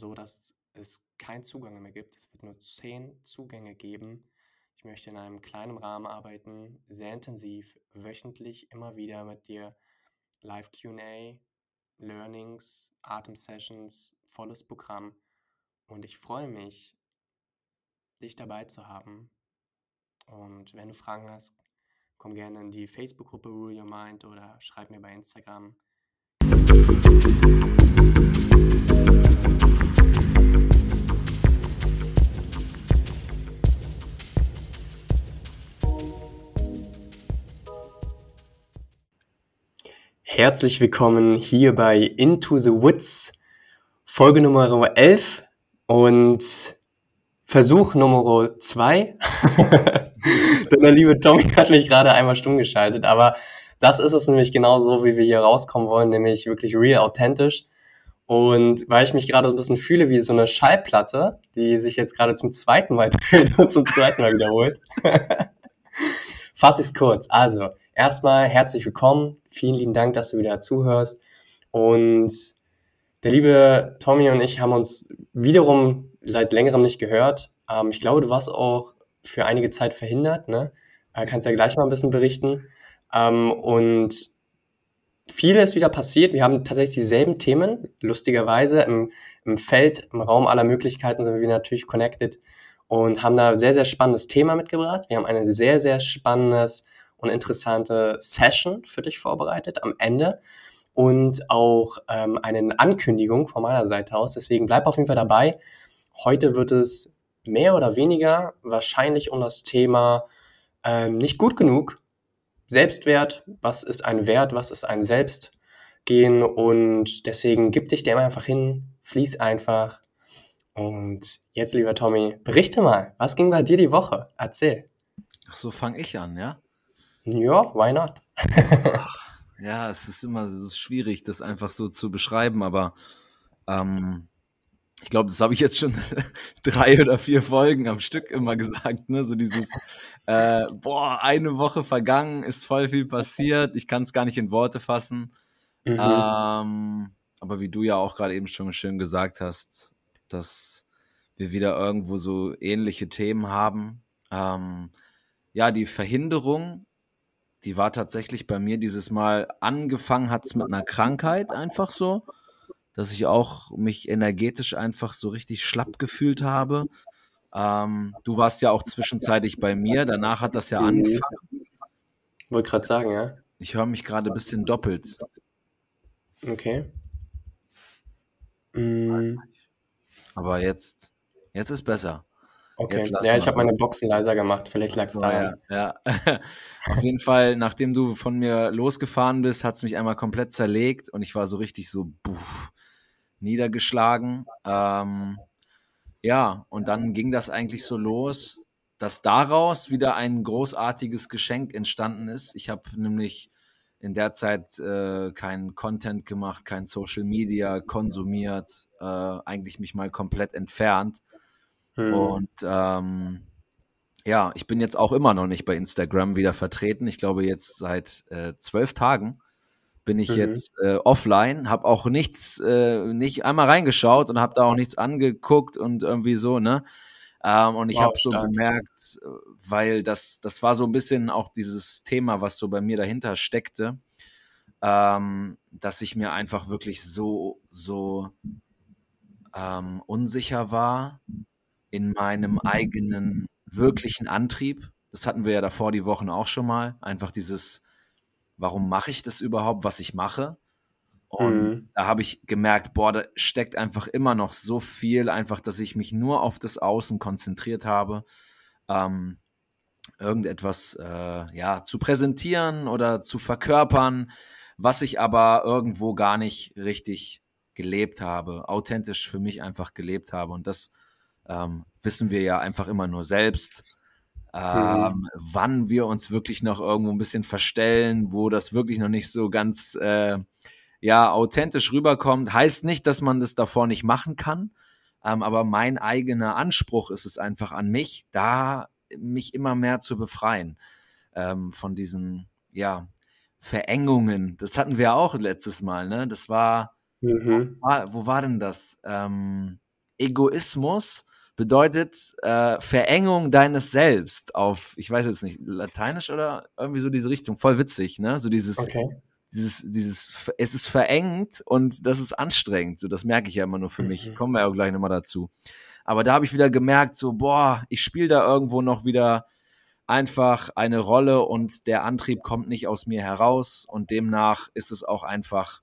so, dass es keinen Zugang mehr gibt. Es wird nur zehn Zugänge geben. Ich möchte in einem kleinen Rahmen arbeiten, sehr intensiv, wöchentlich immer wieder mit dir Live QA, Learnings, Atem-Sessions, volles Programm. Und ich freue mich, dich dabei zu haben. Und wenn du Fragen hast, komm gerne in die Facebook-Gruppe Rule Your Mind oder schreib mir bei Instagram. Herzlich willkommen hier bei Into the Woods, Folge Nummer 11 und Versuch Nummer 2. Denn der liebe Tommy hat mich gerade einmal stumm geschaltet, aber das ist es nämlich genau so, wie wir hier rauskommen wollen, nämlich wirklich real, authentisch. Und weil ich mich gerade so ein bisschen fühle wie so eine Schallplatte, die sich jetzt gerade zum zweiten Mal dreht und zum zweiten Mal wiederholt, fasse ich es kurz. Also, erstmal herzlich willkommen. Vielen lieben Dank, dass du wieder zuhörst. Und der liebe Tommy und ich haben uns wiederum seit längerem nicht gehört. Ähm, ich glaube, du warst auch für einige Zeit verhindert, ne? Äh, kannst ja gleich mal ein bisschen berichten. Ähm, und viel ist wieder passiert. Wir haben tatsächlich dieselben Themen. Lustigerweise im, im Feld, im Raum aller Möglichkeiten sind wir natürlich connected und haben da sehr, sehr spannendes Thema mitgebracht. Wir haben ein sehr, sehr spannendes und interessante Session für dich vorbereitet am Ende und auch ähm, eine Ankündigung von meiner Seite aus. Deswegen bleib auf jeden Fall dabei. Heute wird es mehr oder weniger wahrscheinlich um das Thema ähm, nicht gut genug, Selbstwert, was ist ein Wert, was ist ein Selbst gehen und deswegen gib dich dem einfach hin, fließ einfach. Und jetzt, lieber Tommy, berichte mal, was ging bei dir die Woche? Erzähl. Ach so, fange ich an, ja? Ja, why not? ja, es ist immer es ist schwierig, das einfach so zu beschreiben, aber ähm, ich glaube, das habe ich jetzt schon drei oder vier Folgen am Stück immer gesagt, ne? So dieses, äh, boah, eine Woche vergangen, ist voll viel passiert, ich kann es gar nicht in Worte fassen. Mhm. Ähm, aber wie du ja auch gerade eben schon schön gesagt hast, dass wir wieder irgendwo so ähnliche Themen haben. Ähm, ja, die Verhinderung die war tatsächlich bei mir dieses Mal angefangen hat's mit einer Krankheit einfach so, dass ich auch mich energetisch einfach so richtig schlapp gefühlt habe. Ähm, du warst ja auch zwischenzeitlich bei mir, danach hat das ja mhm. angefangen. Wollte gerade sagen, ja. Ich höre mich gerade ein bisschen doppelt. Okay. Mm. Aber jetzt, jetzt ist besser. Okay, ja, ich habe meine Boxen leiser gemacht, vielleicht lag es oh, daran. Ja, ja. Auf jeden Fall, nachdem du von mir losgefahren bist, hat es mich einmal komplett zerlegt und ich war so richtig so buff, niedergeschlagen. Ähm, ja, und dann ging das eigentlich so los, dass daraus wieder ein großartiges Geschenk entstanden ist. Ich habe nämlich in der Zeit äh, keinen Content gemacht, kein Social Media konsumiert, äh, eigentlich mich mal komplett entfernt Mhm. Und ähm, ja, ich bin jetzt auch immer noch nicht bei Instagram wieder vertreten. Ich glaube, jetzt seit äh, zwölf Tagen bin ich mhm. jetzt äh, offline, habe auch nichts, äh, nicht einmal reingeschaut und habe da auch nichts angeguckt und irgendwie so, ne? Ähm, und ich wow, habe so gemerkt, weil das, das war so ein bisschen auch dieses Thema, was so bei mir dahinter steckte, ähm, dass ich mir einfach wirklich so, so ähm, unsicher war in meinem eigenen wirklichen Antrieb. Das hatten wir ja davor die Wochen auch schon mal. Einfach dieses, warum mache ich das überhaupt, was ich mache? Und mhm. da habe ich gemerkt, boah, da steckt einfach immer noch so viel, einfach, dass ich mich nur auf das Außen konzentriert habe, ähm, irgendetwas äh, ja zu präsentieren oder zu verkörpern, was ich aber irgendwo gar nicht richtig gelebt habe, authentisch für mich einfach gelebt habe. Und das ähm, wissen wir ja einfach immer nur selbst. Ähm, mhm. Wann wir uns wirklich noch irgendwo ein bisschen verstellen, wo das wirklich noch nicht so ganz äh, ja authentisch rüberkommt, heißt nicht, dass man das davor nicht machen kann. Ähm, aber mein eigener Anspruch ist es einfach an mich, da mich immer mehr zu befreien ähm, von diesen ja Verengungen. Das hatten wir auch letztes Mal, ne? Das war, mhm. wo, war wo war denn das? Ähm, Egoismus bedeutet äh, Verengung deines Selbst auf, ich weiß jetzt nicht, Lateinisch oder irgendwie so diese Richtung. Voll witzig, ne? So dieses, okay. dieses, dieses, es ist verengt und das ist anstrengend. So, das merke ich ja immer nur für mhm. mich. Kommen wir ja auch gleich nochmal dazu. Aber da habe ich wieder gemerkt, so, boah, ich spiele da irgendwo noch wieder einfach eine Rolle und der Antrieb kommt nicht aus mir heraus und demnach ist es auch einfach,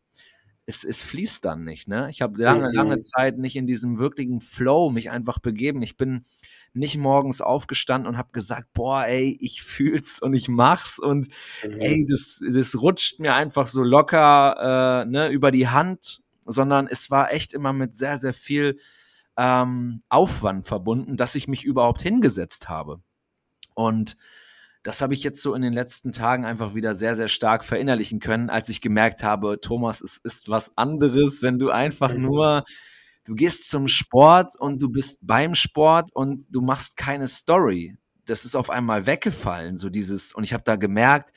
es, es fließt dann nicht. Ne? Ich habe lange, lange. Zeit nicht in diesem wirklichen Flow mich einfach begeben. Ich bin nicht morgens aufgestanden und habe gesagt, boah, ey, ich fühl's und ich mach's und mhm. ey, das, das rutscht mir einfach so locker äh, ne, über die Hand, sondern es war echt immer mit sehr, sehr viel ähm, Aufwand verbunden, dass ich mich überhaupt hingesetzt habe. Und das habe ich jetzt so in den letzten Tagen einfach wieder sehr, sehr stark verinnerlichen können, als ich gemerkt habe, Thomas, es ist was anderes, wenn du einfach nur, du gehst zum Sport und du bist beim Sport und du machst keine Story. Das ist auf einmal weggefallen, so dieses, und ich habe da gemerkt,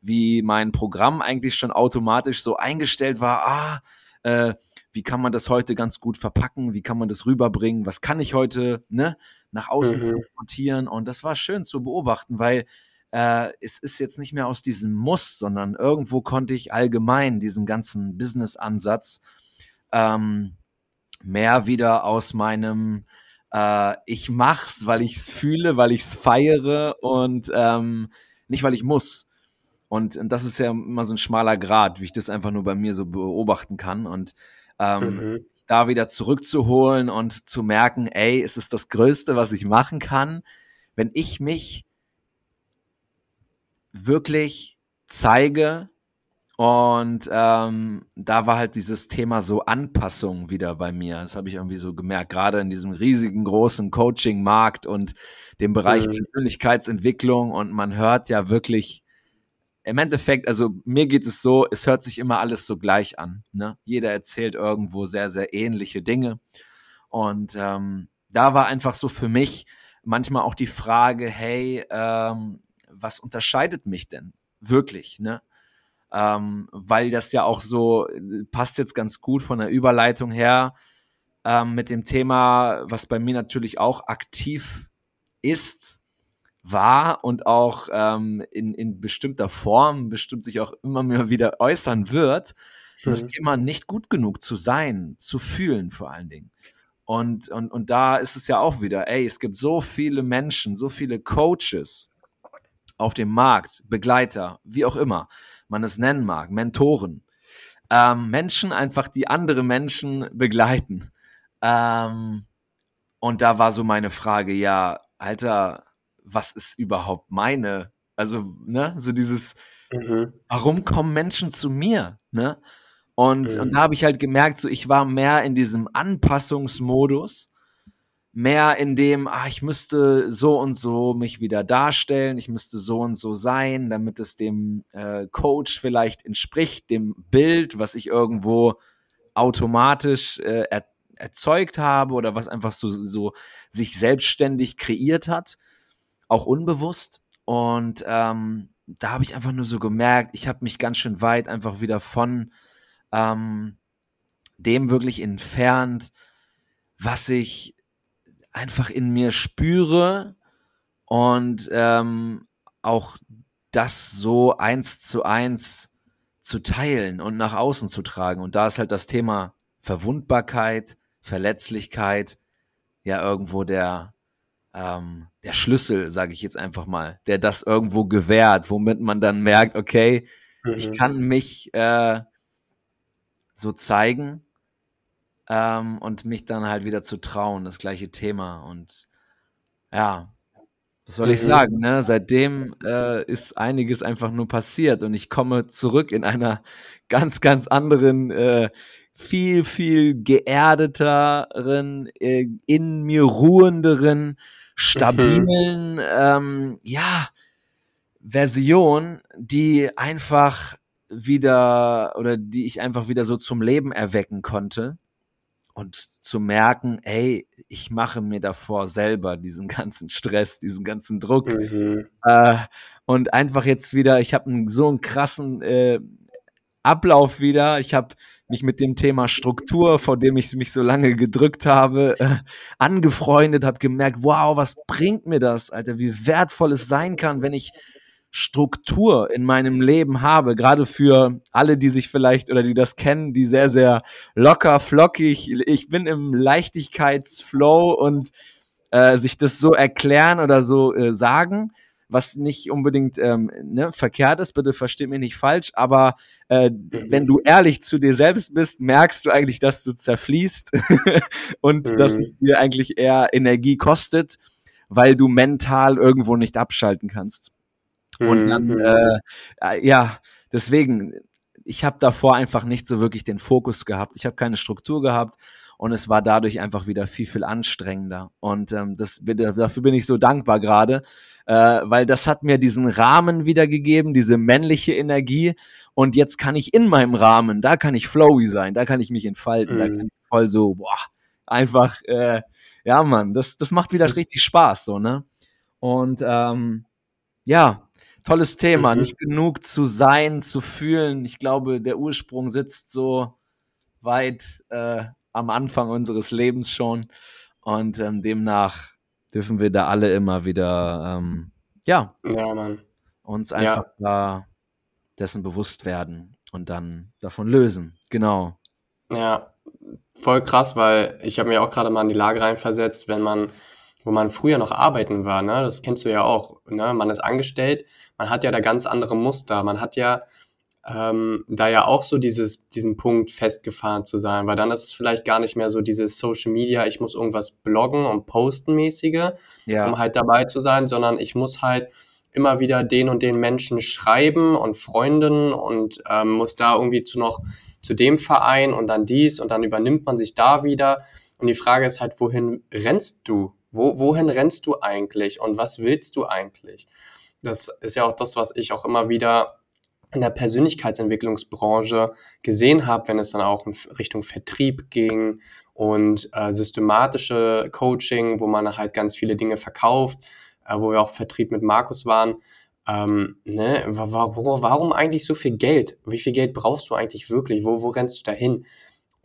wie mein Programm eigentlich schon automatisch so eingestellt war, ah, äh, wie kann man das heute ganz gut verpacken, wie kann man das rüberbringen, was kann ich heute, ne? nach außen mhm. transportieren. Und das war schön zu beobachten, weil äh, es ist jetzt nicht mehr aus diesem Muss, sondern irgendwo konnte ich allgemein diesen ganzen Business-Ansatz ähm, mehr wieder aus meinem äh, ich mach's, weil ich's fühle, weil ich's feiere und ähm, nicht, weil ich muss. Und, und das ist ja immer so ein schmaler Grad, wie ich das einfach nur bei mir so beobachten kann. Und ähm, mhm da wieder zurückzuholen und zu merken, ey, es ist das Größte, was ich machen kann, wenn ich mich wirklich zeige. Und ähm, da war halt dieses Thema so Anpassung wieder bei mir. Das habe ich irgendwie so gemerkt, gerade in diesem riesigen großen Coaching-Markt und dem Bereich mhm. Persönlichkeitsentwicklung. Und man hört ja wirklich im Endeffekt, also mir geht es so, es hört sich immer alles so gleich an. Ne? Jeder erzählt irgendwo sehr, sehr ähnliche Dinge. Und ähm, da war einfach so für mich manchmal auch die Frage, hey, ähm, was unterscheidet mich denn wirklich? Ne? Ähm, weil das ja auch so, passt jetzt ganz gut von der Überleitung her ähm, mit dem Thema, was bei mir natürlich auch aktiv ist, war und auch ähm, in, in bestimmter Form bestimmt sich auch immer mehr wieder äußern wird, mhm. das Thema nicht gut genug zu sein, zu fühlen vor allen Dingen. Und, und, und da ist es ja auch wieder, ey, es gibt so viele Menschen, so viele Coaches auf dem Markt, Begleiter, wie auch immer man es nennen mag, Mentoren, ähm, Menschen einfach, die andere Menschen begleiten. Ähm, und da war so meine Frage, ja, Alter, was ist überhaupt meine? Also, ne, so dieses, mhm. warum kommen Menschen zu mir, ne? Und, mhm. und da habe ich halt gemerkt, so ich war mehr in diesem Anpassungsmodus, mehr in dem, ah, ich müsste so und so mich wieder darstellen, ich müsste so und so sein, damit es dem äh, Coach vielleicht entspricht, dem Bild, was ich irgendwo automatisch äh, er, erzeugt habe oder was einfach so, so sich selbstständig kreiert hat auch unbewusst. Und ähm, da habe ich einfach nur so gemerkt, ich habe mich ganz schön weit einfach wieder von ähm, dem wirklich entfernt, was ich einfach in mir spüre und ähm, auch das so eins zu eins zu teilen und nach außen zu tragen. Und da ist halt das Thema Verwundbarkeit, Verletzlichkeit, ja irgendwo der, ähm, der Schlüssel, sage ich jetzt einfach mal, der das irgendwo gewährt, womit man dann merkt, okay, mhm. ich kann mich äh, so zeigen ähm, und mich dann halt wieder zu trauen, das gleiche Thema. Und ja, was soll ich mhm. sagen, ne? Seitdem äh, ist einiges einfach nur passiert und ich komme zurück in einer ganz, ganz anderen, äh, viel, viel geerdeteren, äh, in mir ruhenderen, stabilen, mhm. ähm, ja, Version, die einfach wieder oder die ich einfach wieder so zum Leben erwecken konnte und zu merken, ey, ich mache mir davor selber diesen ganzen Stress, diesen ganzen Druck mhm. äh, und einfach jetzt wieder, ich habe so einen krassen äh, Ablauf wieder, ich habe mich mit dem Thema Struktur, vor dem ich mich so lange gedrückt habe, äh, angefreundet, habe gemerkt, wow, was bringt mir das, Alter, wie wertvoll es sein kann, wenn ich Struktur in meinem Leben habe, gerade für alle, die sich vielleicht oder die das kennen, die sehr, sehr locker, flockig, ich bin im Leichtigkeitsflow und äh, sich das so erklären oder so äh, sagen, was nicht unbedingt ähm, ne, verkehrt ist, bitte versteht mich nicht falsch, aber äh, mhm. wenn du ehrlich zu dir selbst bist, merkst du eigentlich, dass du zerfließt und mhm. dass es dir eigentlich eher Energie kostet, weil du mental irgendwo nicht abschalten kannst. Und dann, mhm. äh, äh, ja, deswegen, ich habe davor einfach nicht so wirklich den Fokus gehabt. Ich habe keine Struktur gehabt und es war dadurch einfach wieder viel, viel anstrengender. Und ähm, das, dafür bin ich so dankbar gerade, äh, weil das hat mir diesen Rahmen wiedergegeben, diese männliche Energie. Und jetzt kann ich in meinem Rahmen, da kann ich flowy sein, da kann ich mich entfalten, mhm. da kann ich voll so, boah, einfach, äh, ja, Mann, das, das macht wieder richtig Spaß, so, ne? Und ähm, ja, tolles Thema. Mhm. Nicht genug zu sein, zu fühlen. Ich glaube, der Ursprung sitzt so weit äh, am Anfang unseres Lebens schon. Und ähm, demnach dürfen wir da alle immer wieder, ähm, ja, ja uns einfach ja. da dessen bewusst werden und dann davon lösen. Genau. Ja, voll krass, weil ich habe mir auch gerade mal in die Lage reinversetzt, wenn man wo man früher noch arbeiten war, ne? Das kennst du ja auch. Ne? Man ist angestellt, man hat ja da ganz andere Muster. Man hat ja ähm, da ja auch so dieses, diesen Punkt festgefahren zu sein, weil dann ist es vielleicht gar nicht mehr so dieses Social Media, ich muss irgendwas bloggen und posten mäßige, ja. um halt dabei zu sein, sondern ich muss halt immer wieder den und den Menschen schreiben und Freunden und ähm, muss da irgendwie zu noch zu dem Verein und dann dies und dann übernimmt man sich da wieder. Und die Frage ist halt, wohin rennst du? Wo, wohin rennst du eigentlich und was willst du eigentlich? Das ist ja auch das, was ich auch immer wieder in der Persönlichkeitsentwicklungsbranche gesehen habe, wenn es dann auch in Richtung Vertrieb ging und äh, systematische Coaching, wo man halt ganz viele Dinge verkauft, äh, wo wir auch Vertrieb mit Markus waren. Ähm, ne, warum, warum eigentlich so viel Geld? Wie viel Geld brauchst du eigentlich wirklich? Wo, wo rennst du dahin?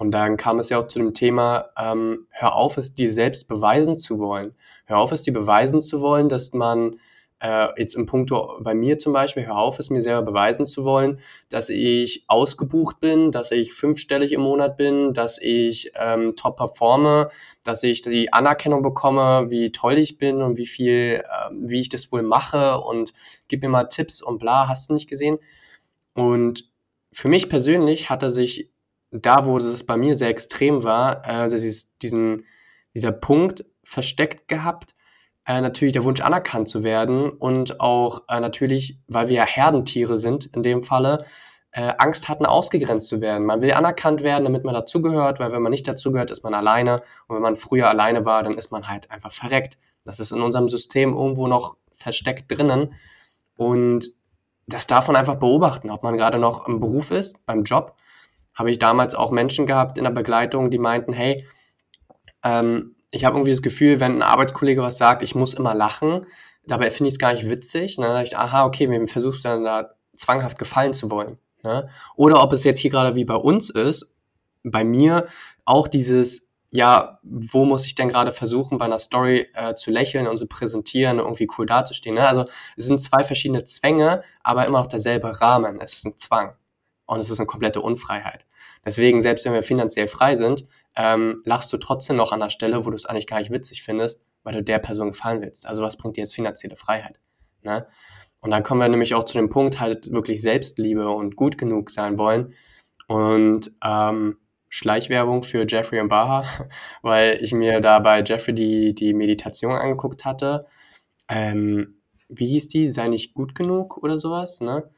Und dann kam es ja auch zu dem Thema, ähm, hör auf, es dir selbst beweisen zu wollen. Hör auf, es dir beweisen zu wollen, dass man äh, jetzt im Punkto bei mir zum Beispiel, hör auf, es mir selber beweisen zu wollen, dass ich ausgebucht bin, dass ich fünfstellig im Monat bin, dass ich ähm, top performe, dass ich die Anerkennung bekomme, wie toll ich bin und wie viel, äh, wie ich das wohl mache und gib mir mal Tipps und bla, hast du nicht gesehen. Und für mich persönlich hatte sich da, wo das bei mir sehr extrem war, äh, dass ich diesen, dieser Punkt versteckt gehabt, äh, natürlich der Wunsch anerkannt zu werden und auch äh, natürlich, weil wir ja Herdentiere sind in dem Falle, äh, Angst hatten, ausgegrenzt zu werden. Man will anerkannt werden, damit man dazugehört, weil wenn man nicht dazugehört, ist man alleine. Und wenn man früher alleine war, dann ist man halt einfach verreckt. Das ist in unserem System irgendwo noch versteckt drinnen. Und das darf man einfach beobachten, ob man gerade noch im Beruf ist, beim Job habe ich damals auch Menschen gehabt in der Begleitung, die meinten, hey, ähm, ich habe irgendwie das Gefühl, wenn ein Arbeitskollege was sagt, ich muss immer lachen, dabei finde ich es gar nicht witzig. Ne? Dann dachte ich, aha, okay, wem versuchst du dann da zwanghaft gefallen zu wollen? Ne? Oder ob es jetzt hier gerade wie bei uns ist, bei mir auch dieses, ja, wo muss ich denn gerade versuchen, bei einer Story äh, zu lächeln und zu präsentieren, irgendwie cool dazustehen. Ne? Also es sind zwei verschiedene Zwänge, aber immer noch derselbe Rahmen. Es ist ein Zwang und es ist eine komplette Unfreiheit. Deswegen, selbst wenn wir finanziell frei sind, ähm, lachst du trotzdem noch an der Stelle, wo du es eigentlich gar nicht witzig findest, weil du der Person gefallen willst. Also was bringt dir jetzt finanzielle Freiheit? Ne? Und dann kommen wir nämlich auch zu dem Punkt, halt wirklich Selbstliebe und gut genug sein wollen. Und ähm, Schleichwerbung für Jeffrey und Baha, weil ich mir da bei Jeffrey die, die Meditation angeguckt hatte. Ähm, wie hieß die? Sei nicht gut genug oder sowas, ne?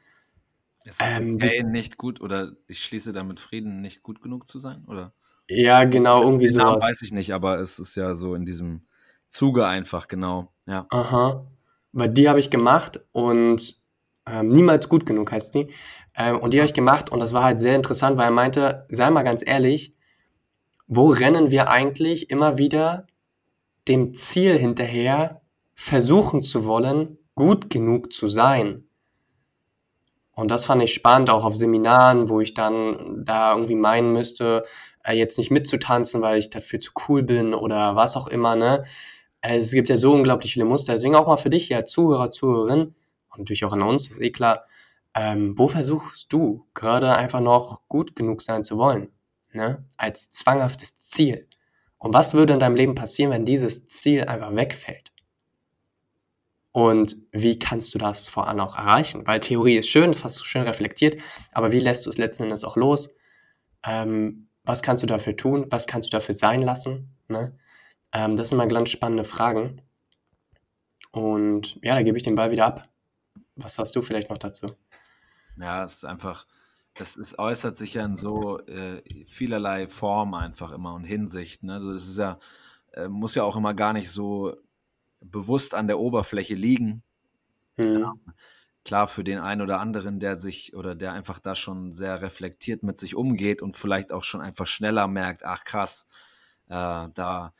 Ist es ähm, okay, nicht gut oder ich schließe damit Frieden, nicht gut genug zu sein? Oder? Ja, genau, irgendwie Den Namen weiß ich nicht, aber es ist ja so in diesem Zuge einfach, genau. Ja. Aha. Weil die habe ich gemacht und ähm, niemals gut genug heißt die. Ähm, und die habe ich gemacht und das war halt sehr interessant, weil er meinte, sei mal ganz ehrlich, wo rennen wir eigentlich immer wieder dem Ziel hinterher, versuchen zu wollen, gut genug zu sein? Und das fand ich spannend, auch auf Seminaren, wo ich dann da irgendwie meinen müsste, äh, jetzt nicht mitzutanzen, weil ich dafür zu cool bin oder was auch immer, ne? Äh, es gibt ja so unglaublich viele Muster. Deswegen auch mal für dich, ja, Zuhörer, Zuhörerin, und natürlich auch an uns, ist eh klar, ähm, wo versuchst du gerade einfach noch gut genug sein zu wollen? Ne? Als zwanghaftes Ziel. Und was würde in deinem Leben passieren, wenn dieses Ziel einfach wegfällt? Und wie kannst du das vor allem auch erreichen? Weil Theorie ist schön, das hast du schön reflektiert, aber wie lässt du es letzten Endes auch los? Ähm, was kannst du dafür tun? Was kannst du dafür sein lassen? Ne? Ähm, das sind mal ganz spannende Fragen. Und ja, da gebe ich den Ball wieder ab. Was hast du vielleicht noch dazu? Ja, es ist einfach, es, es äußert sich ja in so äh, vielerlei Form einfach immer und Hinsicht. Ne? Also das ist ja, äh, muss ja auch immer gar nicht so bewusst an der Oberfläche liegen. Mhm. Ja, klar, für den einen oder anderen, der sich oder der einfach da schon sehr reflektiert mit sich umgeht und vielleicht auch schon einfach schneller merkt, ach krass, äh, da,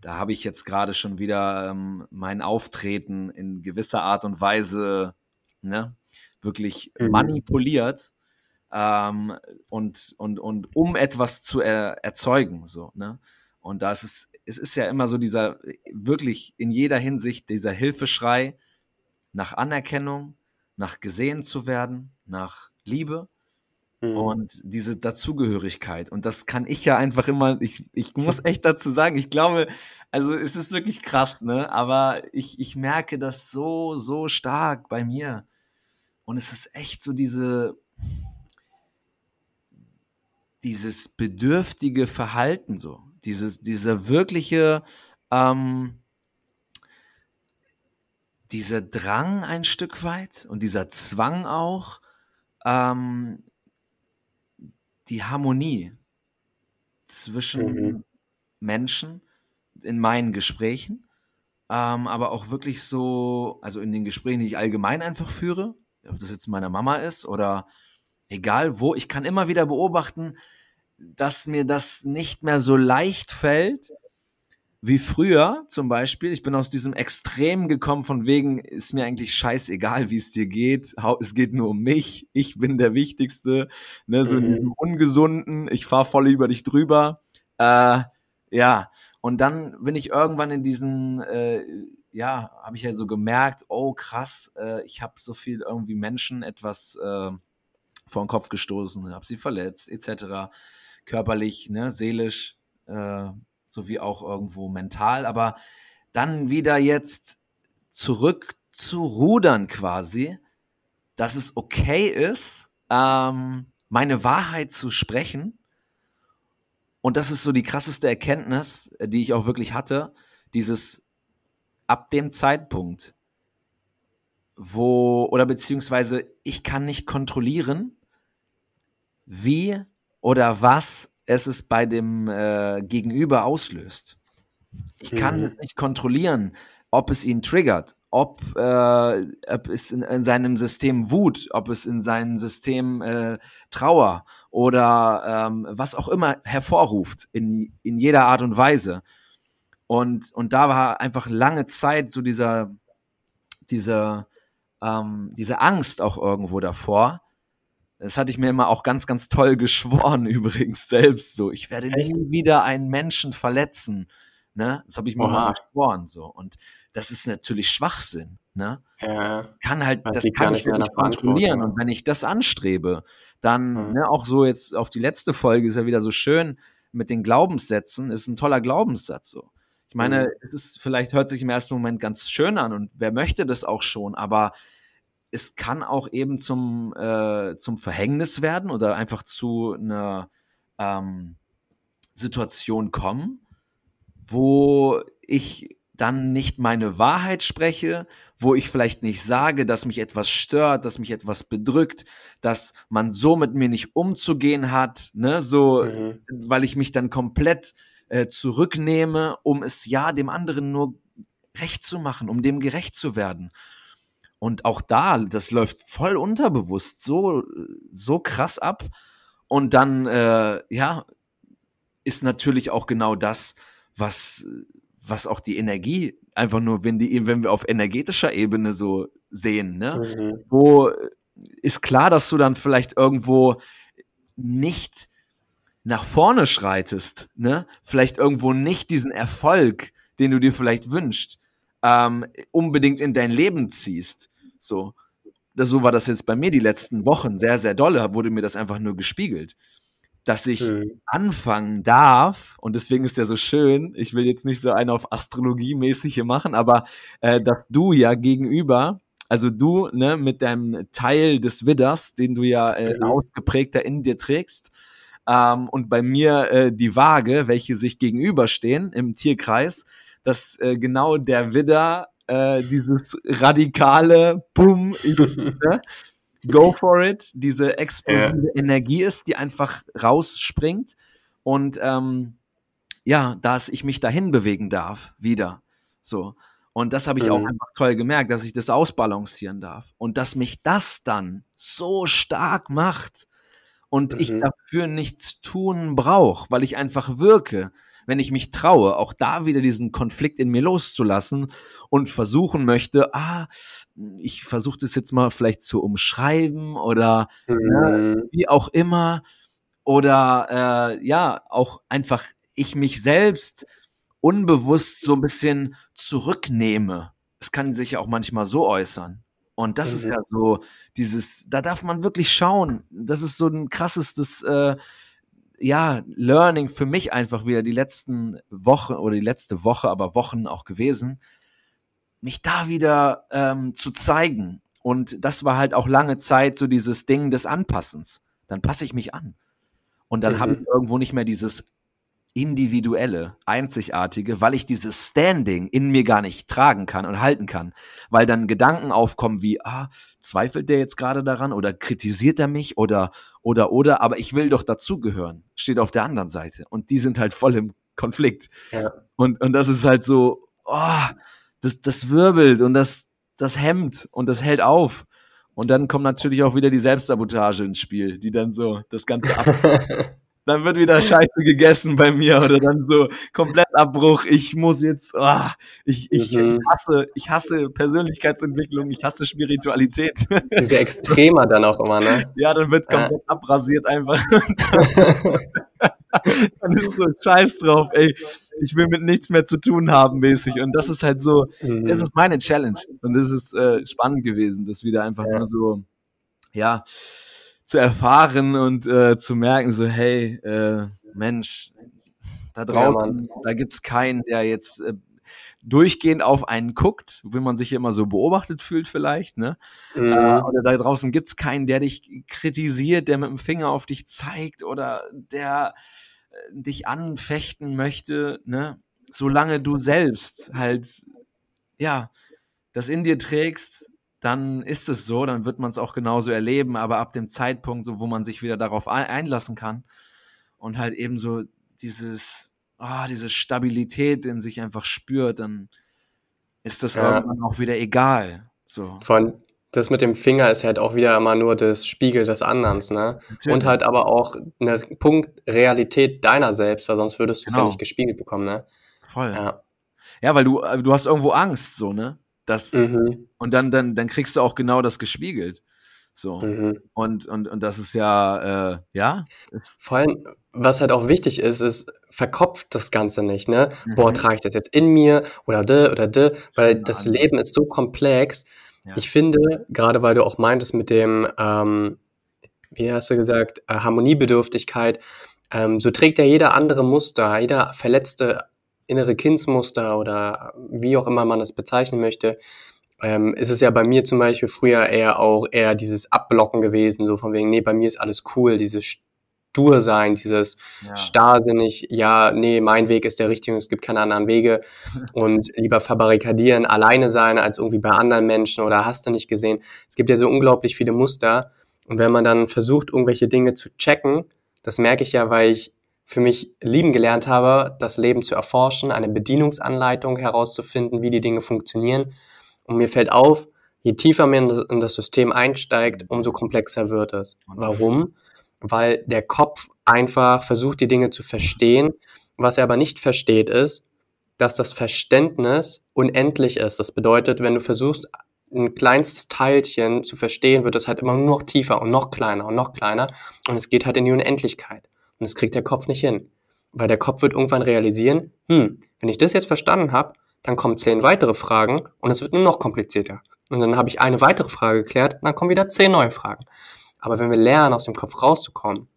da habe ich jetzt gerade schon wieder ähm, mein Auftreten in gewisser Art und Weise ne, wirklich mhm. manipuliert ähm, und, und, und um etwas zu er, erzeugen. So, ne? Und da ist es, es ist ja immer so dieser, wirklich in jeder Hinsicht dieser Hilfeschrei nach Anerkennung, nach gesehen zu werden, nach Liebe mhm. und diese Dazugehörigkeit. Und das kann ich ja einfach immer, ich, ich muss echt dazu sagen, ich glaube, also es ist wirklich krass, ne? Aber ich, ich merke das so, so stark bei mir. Und es ist echt so diese, dieses bedürftige Verhalten so, dieses, dieser wirkliche, ähm, dieser Drang ein Stück weit und dieser Zwang auch, ähm, die Harmonie zwischen mhm. Menschen in meinen Gesprächen, ähm, aber auch wirklich so, also in den Gesprächen, die ich allgemein einfach führe, ob das jetzt meiner Mama ist oder egal wo, ich kann immer wieder beobachten, dass mir das nicht mehr so leicht fällt wie früher zum Beispiel. Ich bin aus diesem Extrem gekommen von wegen, ist mir eigentlich scheißegal, wie es dir geht. Es geht nur um mich. Ich bin der Wichtigste. Ne, so mhm. in diesem Ungesunden. Ich fahr voll über dich drüber. Äh, ja. Und dann bin ich irgendwann in diesen äh, ja, habe ich ja so gemerkt, oh krass, äh, ich habe so viel irgendwie Menschen etwas äh, vor den Kopf gestoßen, habe sie verletzt, etc. Körperlich, ne, seelisch, äh, sowie auch irgendwo mental, aber dann wieder jetzt zurück zu rudern quasi, dass es okay ist, ähm, meine Wahrheit zu sprechen. Und das ist so die krasseste Erkenntnis, äh, die ich auch wirklich hatte. Dieses ab dem Zeitpunkt, wo, oder beziehungsweise ich kann nicht kontrollieren, wie oder was es ist bei dem äh, Gegenüber auslöst. Ich kann mhm. es nicht kontrollieren, ob es ihn triggert, ob, äh, ob es in, in, seinem System Wut, ob es in seinem System äh, Trauer oder ähm, was auch immer hervorruft, in, in jeder Art und Weise. Und, und da war einfach lange Zeit so dieser, dieser, ähm, diese Angst auch irgendwo davor. Das hatte ich mir immer auch ganz, ganz toll geschworen, übrigens selbst so. Ich werde Echt? nie wieder einen Menschen verletzen. Ne? Das habe ich mir mal geschworen. So. Und das ist natürlich Schwachsinn. Ne? Ja, kann halt, das kann ich nicht kontrollieren. Und wenn ich das anstrebe, dann, mhm. ne, auch so jetzt auf die letzte Folge ist ja wieder so schön mit den Glaubenssätzen, ist ein toller Glaubenssatz so. Ich meine, mhm. es ist vielleicht hört sich im ersten Moment ganz schön an und wer möchte das auch schon, aber es kann auch eben zum, äh, zum Verhängnis werden oder einfach zu einer ähm, Situation kommen, wo ich dann nicht meine Wahrheit spreche, wo ich vielleicht nicht sage, dass mich etwas stört, dass mich etwas bedrückt, dass man so mit mir nicht umzugehen hat, ne, so, mhm. weil ich mich dann komplett äh, zurücknehme, um es ja dem anderen nur recht zu machen, um dem gerecht zu werden. Und auch da, das läuft voll unterbewusst, so, so krass ab. Und dann, äh, ja, ist natürlich auch genau das, was, was auch die Energie einfach nur, wenn die, wenn wir auf energetischer Ebene so sehen, ne, mhm. wo ist klar, dass du dann vielleicht irgendwo nicht nach vorne schreitest, ne? Vielleicht irgendwo nicht diesen Erfolg, den du dir vielleicht wünschst, ähm, unbedingt in dein Leben ziehst. So. Das, so war das jetzt bei mir die letzten Wochen sehr, sehr dolle, wurde mir das einfach nur gespiegelt. Dass ich hm. anfangen darf, und deswegen ist ja so schön, ich will jetzt nicht so eine auf Astrologie-mäßig hier machen, aber äh, dass du ja gegenüber, also du, ne, mit deinem Teil des Widders, den du ja äh, mhm. ausgeprägter in dir trägst, ähm, und bei mir äh, die Waage, welche sich gegenüberstehen im Tierkreis, dass äh, genau der Widder äh, dieses radikale Boom, ne, go for it, diese explosive ja. Energie ist, die einfach rausspringt und ähm, ja, dass ich mich dahin bewegen darf, wieder. So. Und das habe ich mhm. auch einfach toll gemerkt, dass ich das ausbalancieren darf. Und dass mich das dann so stark macht und mhm. ich dafür nichts tun brauche, weil ich einfach wirke wenn ich mich traue, auch da wieder diesen Konflikt in mir loszulassen und versuchen möchte, ah, ich versuche das jetzt mal vielleicht zu umschreiben oder mhm. ja, wie auch immer. Oder äh, ja, auch einfach ich mich selbst unbewusst so ein bisschen zurücknehme. Es kann sich ja auch manchmal so äußern. Und das mhm. ist ja so dieses, da darf man wirklich schauen. Das ist so ein krassestes äh, ja, Learning für mich einfach wieder die letzten Wochen oder die letzte Woche, aber Wochen auch gewesen, mich da wieder ähm, zu zeigen. Und das war halt auch lange Zeit so dieses Ding des Anpassens. Dann passe ich mich an. Und dann mhm. habe ich irgendwo nicht mehr dieses individuelle, einzigartige, weil ich dieses Standing in mir gar nicht tragen kann und halten kann, weil dann Gedanken aufkommen wie, ah, zweifelt der jetzt gerade daran oder kritisiert er mich oder oder oder, aber ich will doch dazugehören, steht auf der anderen Seite und die sind halt voll im Konflikt. Ja. Und und das ist halt so, oh, das das wirbelt und das das hemmt und das hält auf. Und dann kommt natürlich auch wieder die Selbstsabotage ins Spiel, die dann so das Ganze ab dann wird wieder Scheiße gegessen bei mir oder dann so komplett Abbruch. Ich muss jetzt, oh, ich, ich, mhm. hasse, ich hasse Persönlichkeitsentwicklung, ich hasse Spiritualität. Diese Extremer dann auch immer, ne? Ja, dann wird komplett ja. abrasiert einfach. dann ist so Scheiß drauf, ey. Ich will mit nichts mehr zu tun haben, mäßig. Und das ist halt so, mhm. das ist meine Challenge. Und das ist äh, spannend gewesen, das wieder einfach ja. nur so, ja, zu erfahren und äh, zu merken, so, hey, äh, Mensch, da draußen, ja, da gibt's keinen, der jetzt äh, durchgehend auf einen guckt, wenn man sich immer so beobachtet fühlt vielleicht, ne? Mhm. Äh, oder da draußen gibt's keinen, der dich kritisiert, der mit dem Finger auf dich zeigt oder der äh, dich anfechten möchte, ne? Solange du selbst halt, ja, das in dir trägst, dann ist es so, dann wird man es auch genauso erleben, aber ab dem Zeitpunkt, so wo man sich wieder darauf einlassen kann und halt eben so dieses, oh, diese Stabilität in sich einfach spürt, dann ist das ja. irgendwann auch wieder egal. So. Von das mit dem Finger ist halt auch wieder immer nur das Spiegel des anderen, ne? Natürlich. Und halt aber auch eine Punkt Realität deiner selbst, weil sonst würdest du es genau. ja nicht gespiegelt bekommen, ne? Voll. Ja. ja, weil du, äh, du hast irgendwo Angst, so, ne? Das, mhm. Und dann, dann, dann kriegst du auch genau das gespiegelt. So. Mhm. Und, und, und das ist ja, äh, ja. Vor allem, was halt auch wichtig ist, ist, verkopft das Ganze nicht, ne? Mhm. Boah, trage ich das jetzt in mir oder de oder de, weil genau. das Leben ist so komplex. Ja. Ich finde, gerade weil du auch meintest mit dem, ähm, wie hast du gesagt, äh, Harmoniebedürftigkeit, ähm, so trägt ja jeder andere Muster, jeder verletzte innere Kindsmuster oder wie auch immer man das bezeichnen möchte, ähm, ist es ja bei mir zum Beispiel früher eher auch eher dieses Abblocken gewesen, so von wegen, nee, bei mir ist alles cool, dieses stur sein, dieses ja. starrsinnig, ja, nee, mein Weg ist der richtige, es gibt keine anderen Wege und lieber verbarrikadieren, alleine sein, als irgendwie bei anderen Menschen oder hast du nicht gesehen. Es gibt ja so unglaublich viele Muster und wenn man dann versucht, irgendwelche Dinge zu checken, das merke ich ja, weil ich für mich lieben gelernt habe, das Leben zu erforschen, eine Bedienungsanleitung herauszufinden, wie die Dinge funktionieren. Und mir fällt auf, je tiefer man in das System einsteigt, umso komplexer wird es. Warum? Weil der Kopf einfach versucht, die Dinge zu verstehen. Was er aber nicht versteht, ist, dass das Verständnis unendlich ist. Das bedeutet, wenn du versuchst, ein kleinstes Teilchen zu verstehen, wird es halt immer nur noch tiefer und noch kleiner und noch kleiner und es geht halt in die Unendlichkeit. Und das kriegt der Kopf nicht hin. Weil der Kopf wird irgendwann realisieren, hm, wenn ich das jetzt verstanden habe, dann kommen zehn weitere Fragen und es wird nur noch komplizierter. Und dann habe ich eine weitere Frage geklärt, dann kommen wieder zehn neue Fragen. Aber wenn wir lernen, aus dem Kopf rauszukommen,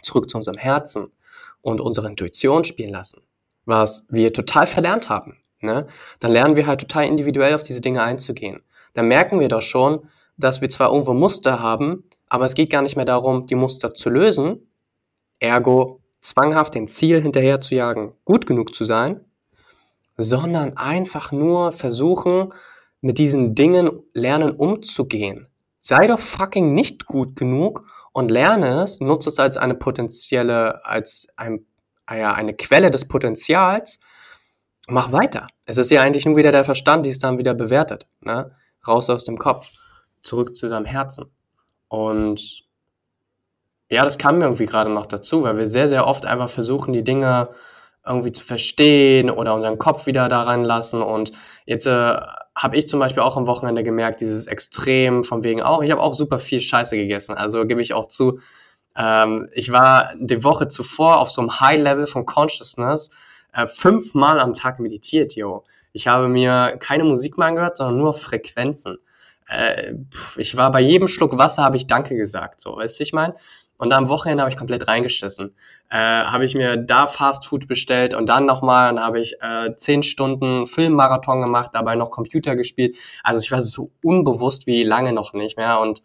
zurück zu unserem Herzen und unsere Intuition spielen lassen, was wir total verlernt haben, ne, dann lernen wir halt total individuell auf diese Dinge einzugehen. Dann merken wir doch schon, dass wir zwar irgendwo Muster haben, aber es geht gar nicht mehr darum, die Muster zu lösen, ergo zwanghaft dem Ziel hinterher zu jagen, gut genug zu sein, sondern einfach nur versuchen, mit diesen Dingen lernen umzugehen. Sei doch fucking nicht gut genug und lerne es, nutze es als eine potenzielle, als ein, ah ja, eine Quelle des Potenzials. Mach weiter. Es ist ja eigentlich nur wieder der Verstand, die es dann wieder bewertet. Ne? Raus aus dem Kopf, zurück zu deinem Herzen. Und ja, das kam mir irgendwie gerade noch dazu, weil wir sehr, sehr oft einfach versuchen, die Dinge irgendwie zu verstehen oder unseren Kopf wieder daran lassen. Und jetzt äh, habe ich zum Beispiel auch am Wochenende gemerkt, dieses Extrem von wegen auch, ich habe auch super viel Scheiße gegessen. Also gebe ich auch zu. Ähm, ich war die Woche zuvor auf so einem High Level von Consciousness äh, fünfmal am Tag meditiert, yo. Ich habe mir keine Musik mehr angehört, sondern nur Frequenzen. Äh, ich war bei jedem Schluck Wasser, habe ich Danke gesagt, so, weißt du, ich meine? Und am Wochenende habe ich komplett reingeschissen. Äh, habe ich mir da Fast Food bestellt und dann nochmal, dann habe ich äh, zehn Stunden Filmmarathon gemacht, dabei noch Computer gespielt. Also ich war so unbewusst wie lange noch nicht mehr. Und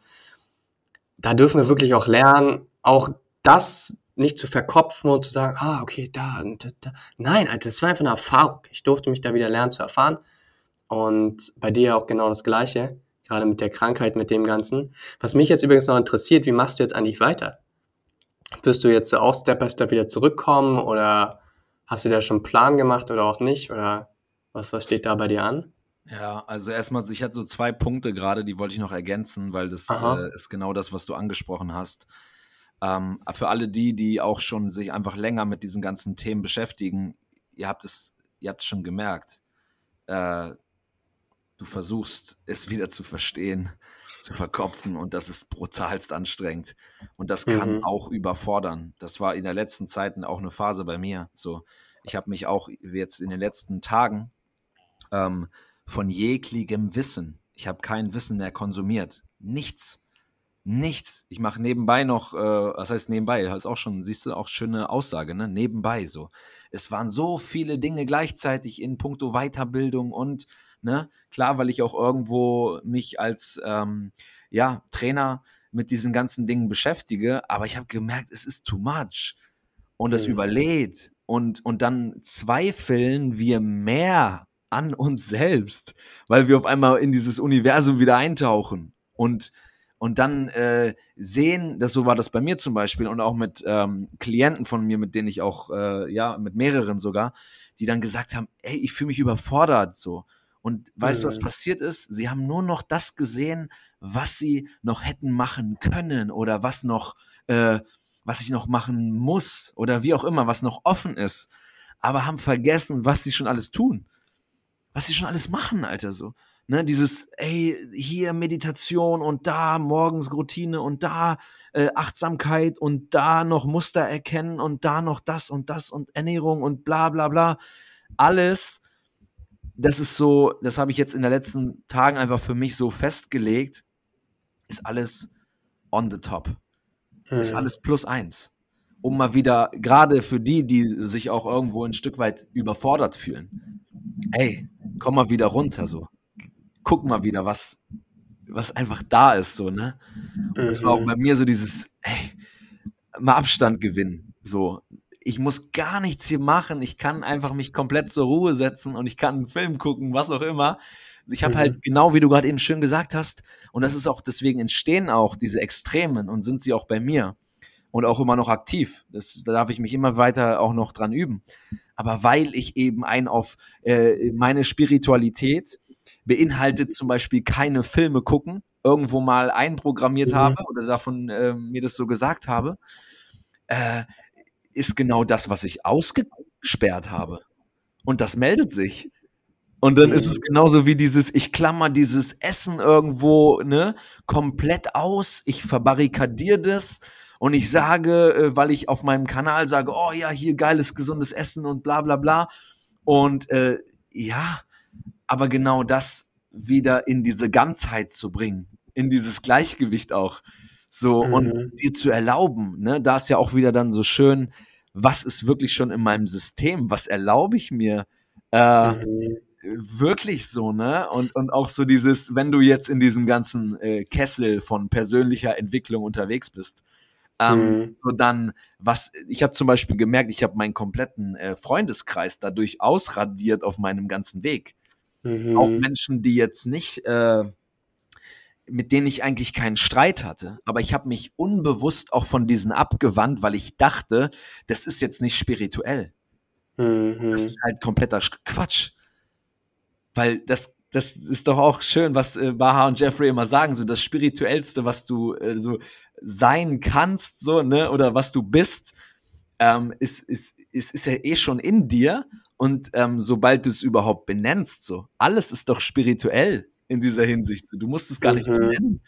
da dürfen wir wirklich auch lernen, auch das nicht zu verkopfen und zu sagen, ah, okay, da, da, da. Nein, Alter, das war einfach eine Erfahrung. Ich durfte mich da wieder lernen zu erfahren. Und bei dir auch genau das Gleiche, gerade mit der Krankheit, mit dem Ganzen. Was mich jetzt übrigens noch interessiert, wie machst du jetzt eigentlich weiter? Wirst du jetzt auch Step by Step wieder zurückkommen oder hast du da schon einen Plan gemacht oder auch nicht? Oder was, was steht da bei dir an? Ja, also erstmal, ich hatte so zwei Punkte gerade, die wollte ich noch ergänzen, weil das äh, ist genau das, was du angesprochen hast. Ähm, für alle die, die auch schon sich einfach länger mit diesen ganzen Themen beschäftigen, ihr habt es, ihr habt es schon gemerkt. Äh, du versuchst es wieder zu verstehen zu verkopfen und das ist brutalst anstrengend. Und das kann mhm. auch überfordern. Das war in der letzten Zeit auch eine Phase bei mir. So, ich habe mich auch jetzt in den letzten Tagen ähm, von jeglichem Wissen, ich habe kein Wissen mehr konsumiert. Nichts. Nichts. Ich mache nebenbei noch, äh, was heißt nebenbei? Das ist auch schon, siehst du, auch schöne Aussage, ne? Nebenbei so. Es waren so viele Dinge gleichzeitig in puncto Weiterbildung und Ne? Klar, weil ich auch irgendwo mich als ähm, ja, Trainer mit diesen ganzen Dingen beschäftige, aber ich habe gemerkt, es ist too much. Und es mhm. überlädt. Und, und dann zweifeln wir mehr an uns selbst, weil wir auf einmal in dieses Universum wieder eintauchen. Und und dann äh, sehen, das so war das bei mir zum Beispiel und auch mit ähm, Klienten von mir, mit denen ich auch, äh, ja, mit mehreren sogar, die dann gesagt haben, ey, ich fühle mich überfordert so. Und weißt du, was mhm. passiert ist? Sie haben nur noch das gesehen, was sie noch hätten machen können oder was noch, äh, was ich noch machen muss oder wie auch immer, was noch offen ist, aber haben vergessen, was sie schon alles tun. Was sie schon alles machen, Alter, so. Ne, dieses, ey, hier Meditation und da morgens Routine und da äh, Achtsamkeit und da noch Muster erkennen und da noch das und das und Ernährung und bla bla bla. Alles das ist so, das habe ich jetzt in den letzten Tagen einfach für mich so festgelegt, ist alles on the top. Hm. Ist alles plus eins. Um mal wieder, gerade für die, die sich auch irgendwo ein Stück weit überfordert fühlen. Ey, komm mal wieder runter, so. Guck mal wieder, was, was einfach da ist, so, ne? Und das war auch mhm. bei mir so dieses, ey, mal Abstand gewinnen, so ich muss gar nichts hier machen. Ich kann einfach mich komplett zur Ruhe setzen und ich kann einen Film gucken, was auch immer. Ich habe halt mhm. halt genau, wie du gerade eben schön gesagt hast, und das ist auch deswegen entstehen auch diese Extremen und sind sie auch bei mir und auch immer noch aktiv. Das, da darf ich mich immer weiter auch noch dran üben. Aber weil ich eben ein auf äh, meine Spiritualität beinhaltet zum Beispiel keine Filme gucken, irgendwo mal einprogrammiert mhm. habe oder davon äh, mir das so gesagt habe, äh, ist genau das, was ich ausgesperrt habe. Und das meldet sich. Und dann ist es mhm. genauso wie dieses, ich klammer dieses Essen irgendwo, ne, komplett aus, ich verbarrikadiere das und ich sage, äh, weil ich auf meinem Kanal sage, oh ja, hier geiles, gesundes Essen und bla bla bla. Und äh, ja, aber genau das wieder in diese Ganzheit zu bringen, in dieses Gleichgewicht auch. So, mhm. und dir zu erlauben, ne, da ist ja auch wieder dann so schön, was ist wirklich schon in meinem System, was erlaube ich mir, äh, mhm. wirklich so, ne? Und, und auch so dieses, wenn du jetzt in diesem ganzen äh, Kessel von persönlicher Entwicklung unterwegs bist, ähm, mhm. so dann, was, ich habe zum Beispiel gemerkt, ich habe meinen kompletten äh, Freundeskreis dadurch ausradiert auf meinem ganzen Weg. Mhm. Auch Menschen, die jetzt nicht, äh, mit denen ich eigentlich keinen Streit hatte, aber ich habe mich unbewusst auch von diesen abgewandt, weil ich dachte, das ist jetzt nicht spirituell. Mhm. Das ist halt kompletter Quatsch. Weil das, das ist doch auch schön, was äh, Baha und Jeffrey immer sagen, so das Spirituellste, was du äh, so sein kannst, so, ne, oder was du bist, ähm, ist, ist, ist, ist ja eh schon in dir. Und ähm, sobald du es überhaupt benennst, so, alles ist doch spirituell in dieser Hinsicht. Du musst es gar nicht mhm. benennen.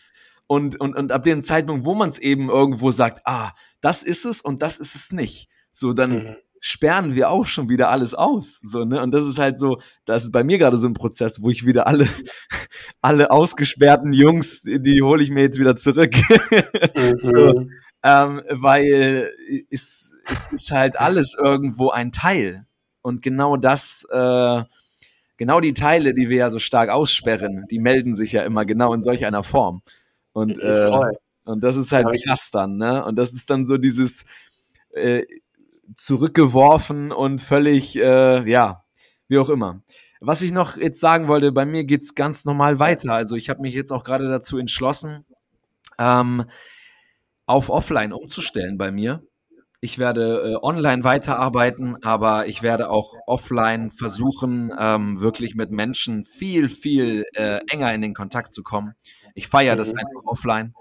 Und, und, und ab dem Zeitpunkt, wo man es eben irgendwo sagt, ah, das ist es und das ist es nicht, so dann mhm. sperren wir auch schon wieder alles aus. So, ne? Und das ist halt so, das ist bei mir gerade so ein Prozess, wo ich wieder alle, alle ausgesperrten Jungs, die hole ich mir jetzt wieder zurück. Mhm. so, ähm, weil es, es ist halt alles irgendwo ein Teil. Und genau das, äh, genau die Teile, die wir ja so stark aussperren, die melden sich ja immer genau in solch einer Form. Und, äh, und das ist halt krass dann, ne? Und das ist dann so dieses äh, zurückgeworfen und völlig, äh, ja, wie auch immer. Was ich noch jetzt sagen wollte, bei mir geht's ganz normal weiter. Also ich habe mich jetzt auch gerade dazu entschlossen, ähm, auf Offline umzustellen bei mir. Ich werde äh, online weiterarbeiten, aber ich werde auch offline versuchen, ähm, wirklich mit Menschen viel, viel äh, enger in den Kontakt zu kommen. Ich feiere das mhm. einfach offline.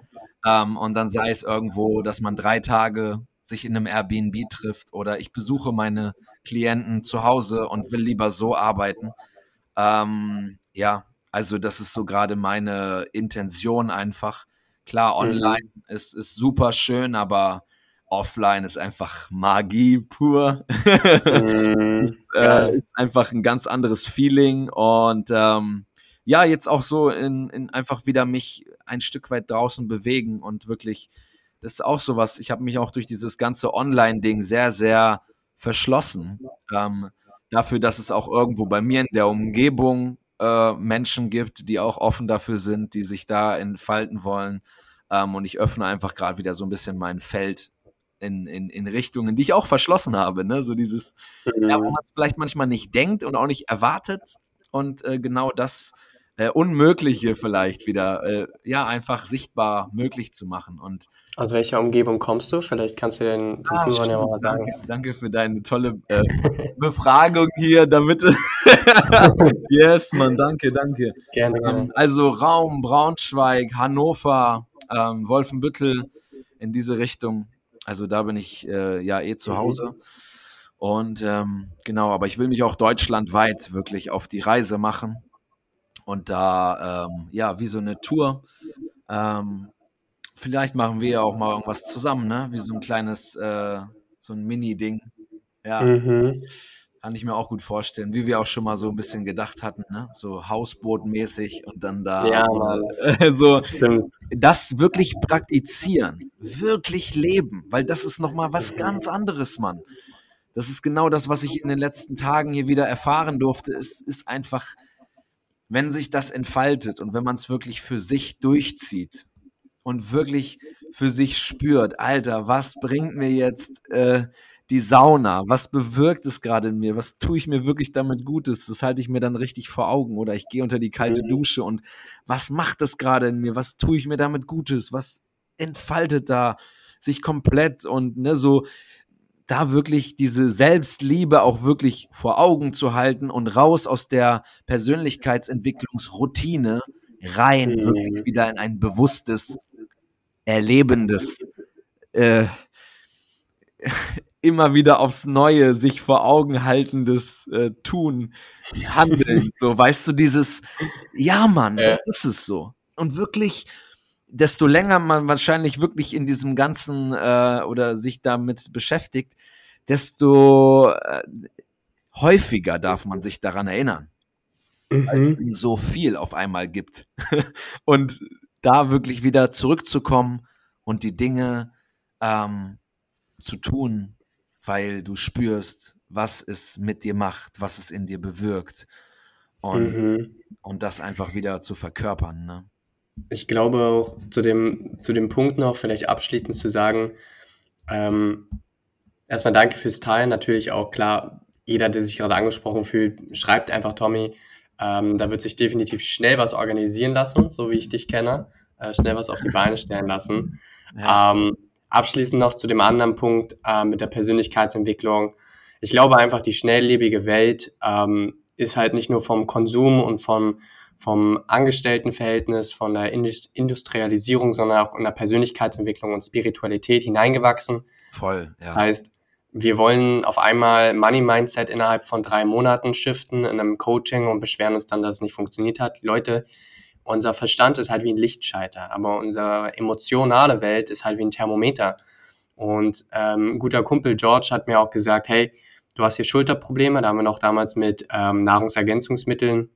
Ähm, und dann sei es irgendwo, dass man drei Tage sich in einem Airbnb trifft oder ich besuche meine Klienten zu Hause und will lieber so arbeiten. Ähm, ja, also das ist so gerade meine Intention einfach. Klar, mhm. online ist, ist super schön, aber offline ist einfach Magie pur. Mm, ist, äh, ist, einfach ein ganz anderes Feeling und ähm, ja, jetzt auch so in, in einfach wieder mich ein Stück weit draußen bewegen und wirklich, das ist auch sowas. Ich habe mich auch durch dieses ganze Online-Ding sehr, sehr verschlossen. Ähm, dafür, dass es auch irgendwo bei mir in der Umgebung äh, Menschen gibt, die auch offen dafür sind, die sich da entfalten wollen. Ähm, und ich öffne einfach gerade wieder so ein bisschen mein Feld in, in, in Richtungen, die ich auch verschlossen habe. Ne? So dieses, mhm. ja, wo man es vielleicht manchmal nicht denkt und auch nicht erwartet. Und äh, genau das äh, Unmögliche vielleicht wieder, äh, ja, einfach sichtbar möglich zu machen. Und aus welcher Umgebung kommst du? Vielleicht kannst du den, den ah, Zuhörern ja mal sagen. Danke, danke, für deine tolle äh, Befragung hier, damit. yes, man, danke, danke. Gerne, gerne. Ähm, also Raum, Braunschweig, Hannover, ähm, Wolfenbüttel in diese Richtung. Also da bin ich äh, ja eh zu mhm. Hause. Und ähm, genau, aber ich will mich auch deutschlandweit wirklich auf die Reise machen. Und da, ähm, ja, wie so eine Tour. Ähm, vielleicht machen wir ja auch mal irgendwas zusammen, ne? Wie so ein kleines, äh, so ein Mini-Ding. Ja. Mhm. Kann ich mir auch gut vorstellen, wie wir auch schon mal so ein bisschen gedacht hatten, ne? so Hausbootmäßig und dann da ja, mal, so Stimmt. das wirklich praktizieren, wirklich leben, weil das ist nochmal was ganz anderes, Mann. Das ist genau das, was ich in den letzten Tagen hier wieder erfahren durfte. Es ist einfach, wenn sich das entfaltet und wenn man es wirklich für sich durchzieht und wirklich für sich spürt, Alter, was bringt mir jetzt äh, die Sauna, was bewirkt es gerade in mir, was tue ich mir wirklich damit Gutes, das halte ich mir dann richtig vor Augen oder ich gehe unter die kalte mhm. Dusche und was macht das gerade in mir, was tue ich mir damit Gutes, was entfaltet da sich komplett? Und ne, so da wirklich diese Selbstliebe auch wirklich vor Augen zu halten und raus aus der Persönlichkeitsentwicklungsroutine rein, mhm. wirklich wieder in ein bewusstes, erlebendes, äh, immer wieder aufs Neue sich vor Augen haltendes äh, Tun, Handeln. so, weißt du, dieses, ja, Mann, äh. das ist es so. Und wirklich, desto länger man wahrscheinlich wirklich in diesem ganzen äh, oder sich damit beschäftigt, desto äh, häufiger darf man sich daran erinnern, mhm. weil es so viel auf einmal gibt. und da wirklich wieder zurückzukommen und die Dinge ähm, zu tun, weil du spürst, was es mit dir macht, was es in dir bewirkt und, mhm. und das einfach wieder zu verkörpern. Ne? Ich glaube auch zu dem, zu dem Punkt noch, vielleicht abschließend zu sagen, ähm, erstmal danke fürs Teilen. Natürlich auch klar, jeder, der sich gerade angesprochen fühlt, schreibt einfach Tommy. Ähm, da wird sich definitiv schnell was organisieren lassen, so wie ich dich kenne. Äh, schnell was auf die Beine stellen lassen. Ja. Ähm, abschließend noch zu dem anderen Punkt äh, mit der Persönlichkeitsentwicklung. Ich glaube einfach, die schnelllebige Welt ähm, ist halt nicht nur vom Konsum und vom, vom Angestelltenverhältnis, von der Industrialisierung, sondern auch in der Persönlichkeitsentwicklung und Spiritualität hineingewachsen. Voll, ja. Das heißt, wir wollen auf einmal Money Mindset innerhalb von drei Monaten shiften in einem Coaching und beschweren uns dann, dass es nicht funktioniert hat. Leute, unser Verstand ist halt wie ein Lichtschalter, aber unsere emotionale Welt ist halt wie ein Thermometer. Und ähm, ein guter Kumpel George hat mir auch gesagt, hey, du hast hier Schulterprobleme. Da haben wir noch damals mit ähm, Nahrungsergänzungsmitteln,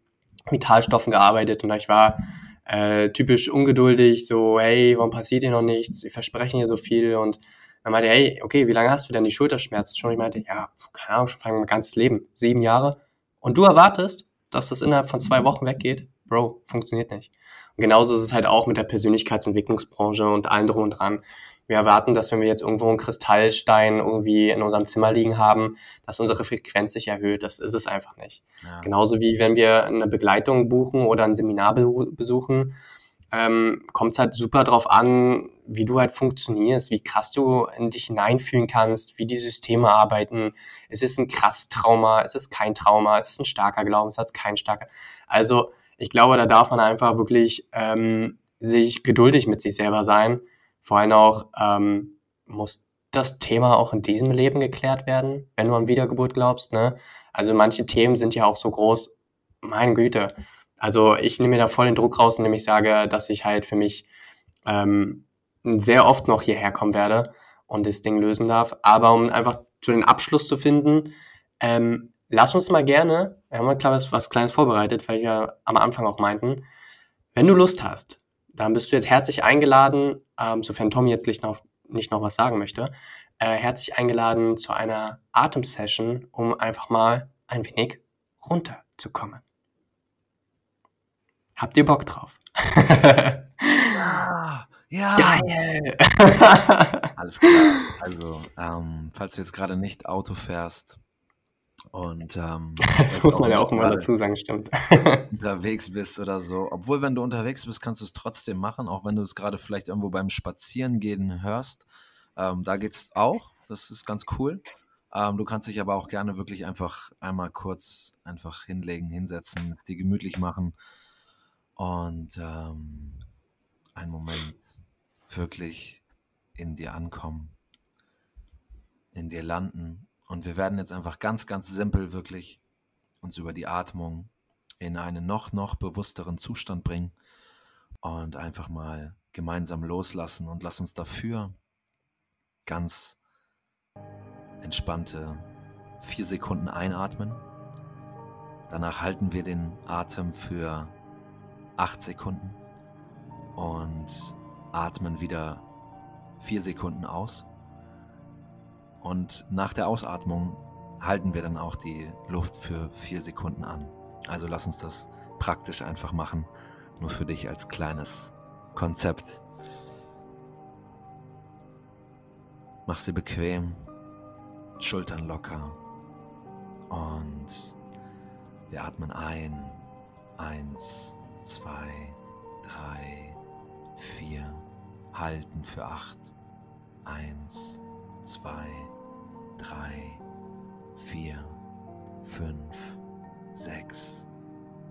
Vitalstoffen gearbeitet und ich war äh, typisch ungeduldig, so, hey, warum passiert hier noch nichts? Sie versprechen hier so viel und dann meinte er, hey, okay, wie lange hast du denn die Schulterschmerzen schon? Ich meinte, ja, keine Ahnung, schon mein ganzes Leben, sieben Jahre. Und du erwartest, dass das innerhalb von zwei Wochen weggeht? Bro, funktioniert nicht. Und genauso ist es halt auch mit der Persönlichkeitsentwicklungsbranche und allen drum und dran. Wir erwarten, dass wenn wir jetzt irgendwo einen Kristallstein irgendwie in unserem Zimmer liegen haben, dass unsere Frequenz sich erhöht. Das ist es einfach nicht. Ja. Genauso wie wenn wir eine Begleitung buchen oder ein Seminar besuchen, ähm, kommt es halt super drauf an, wie du halt funktionierst, wie krass du in dich hineinfühlen kannst, wie die Systeme arbeiten. Ist es ein krasses Trauma? Ist es kein Trauma? Ist es ein starker Glaubenssatz? Kein starker? Also ich glaube, da darf man einfach wirklich ähm, sich geduldig mit sich selber sein. Vor allem auch ähm, muss das Thema auch in diesem Leben geklärt werden, wenn du an Wiedergeburt glaubst. Ne? Also manche Themen sind ja auch so groß, meine Güte. Also ich nehme mir da voll den Druck raus, indem ich sage, dass ich halt für mich ähm, sehr oft noch hierher kommen werde und das Ding lösen darf. Aber um einfach zu den Abschluss zu finden, ähm, lass uns mal gerne, wir haben mal klar was, was Kleines vorbereitet, weil wir am Anfang auch meinten, wenn du Lust hast, dann bist du jetzt herzlich eingeladen, ähm, sofern Tommy jetzt nicht noch, nicht noch was sagen möchte, äh, herzlich eingeladen zu einer Atemsession, um einfach mal ein wenig runterzukommen. Habt ihr Bock drauf? ja, ja. Geil. Alles klar. Also, ähm, falls du jetzt gerade nicht Auto fährst, und ähm, das muss man ja auch mal dazu sagen, stimmt. unterwegs bist oder so. Obwohl, wenn du unterwegs bist, kannst du es trotzdem machen, auch wenn du es gerade vielleicht irgendwo beim Spazierengehen hörst. Ähm, da es auch. Das ist ganz cool. Ähm, du kannst dich aber auch gerne wirklich einfach einmal kurz einfach hinlegen, hinsetzen, es dir gemütlich machen und ähm, einen Moment wirklich in dir ankommen, in dir landen und wir werden jetzt einfach ganz, ganz simpel wirklich uns über die Atmung in einen noch, noch bewussteren Zustand bringen und einfach mal gemeinsam loslassen und lass uns dafür ganz entspannte vier Sekunden einatmen. Danach halten wir den Atem für acht Sekunden und atmen wieder vier Sekunden aus. Und nach der Ausatmung halten wir dann auch die Luft für vier Sekunden an. Also lass uns das praktisch einfach machen, nur für dich als kleines Konzept. Mach sie bequem, Schultern locker und wir atmen ein. Eins, zwei, drei, vier. Halten für acht. Eins, zwei, drei, vier, fünf, sechs,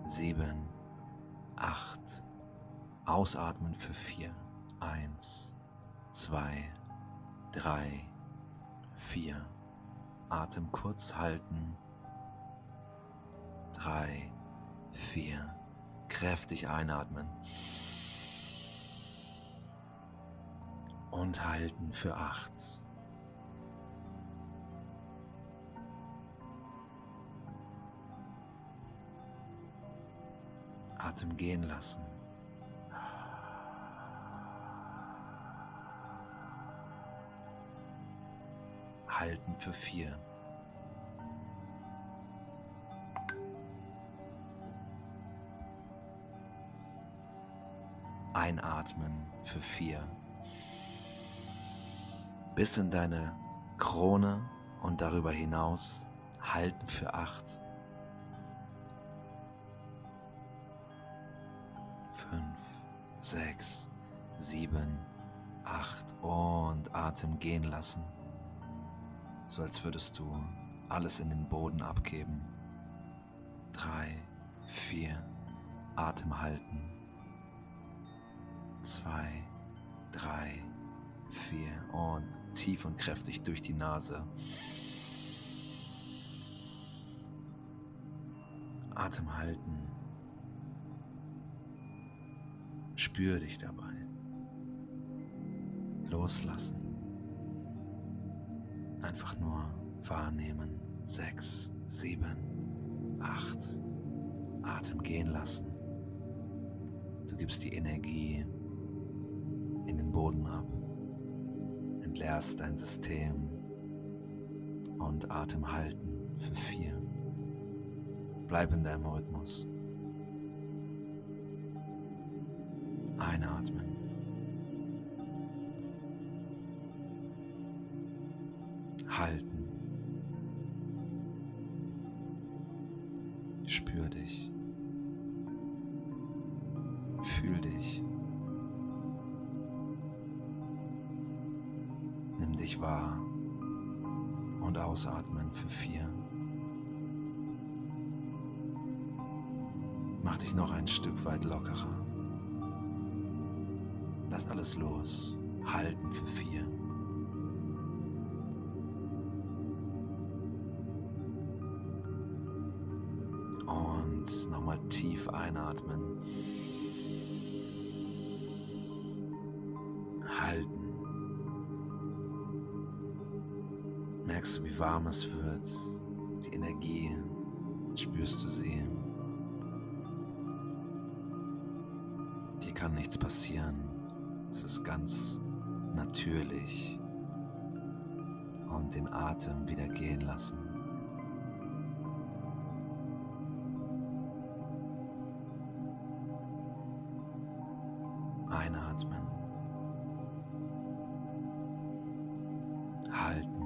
sieben, acht. Ausatmen für vier. Eins, zwei, drei, vier, Atem kurz halten. Drei, vier, kräftig einatmen. Und halten für acht. Atem gehen lassen. Halten für vier. Einatmen für vier. Bis in deine Krone und darüber hinaus halten für acht. Sechs, sieben, acht und Atem gehen lassen so als würdest du alles in den Boden abgeben. Drei, vier, Atem halten. Zwei, drei, vier und tief und kräftig durch die Nase. Atem halten. Spür dich dabei. Loslassen. Einfach nur wahrnehmen. Sechs, sieben, acht. Atem gehen lassen. Du gibst die Energie in den Boden ab, entleerst dein System und Atem halten für vier. Bleib in deinem Rhythmus. Einatmen. halten. Spür dich. Fühl dich. Nimm dich wahr und ausatmen für vier. Mach dich noch ein Stück weit lockerer. Alles los. Halten für vier. Und nochmal tief einatmen. Halten. Merkst du, wie warm es wird? Die Energie, spürst du sie? Dir kann nichts passieren. Es ist ganz natürlich. Und den Atem wieder gehen lassen. Einatmen. Halten.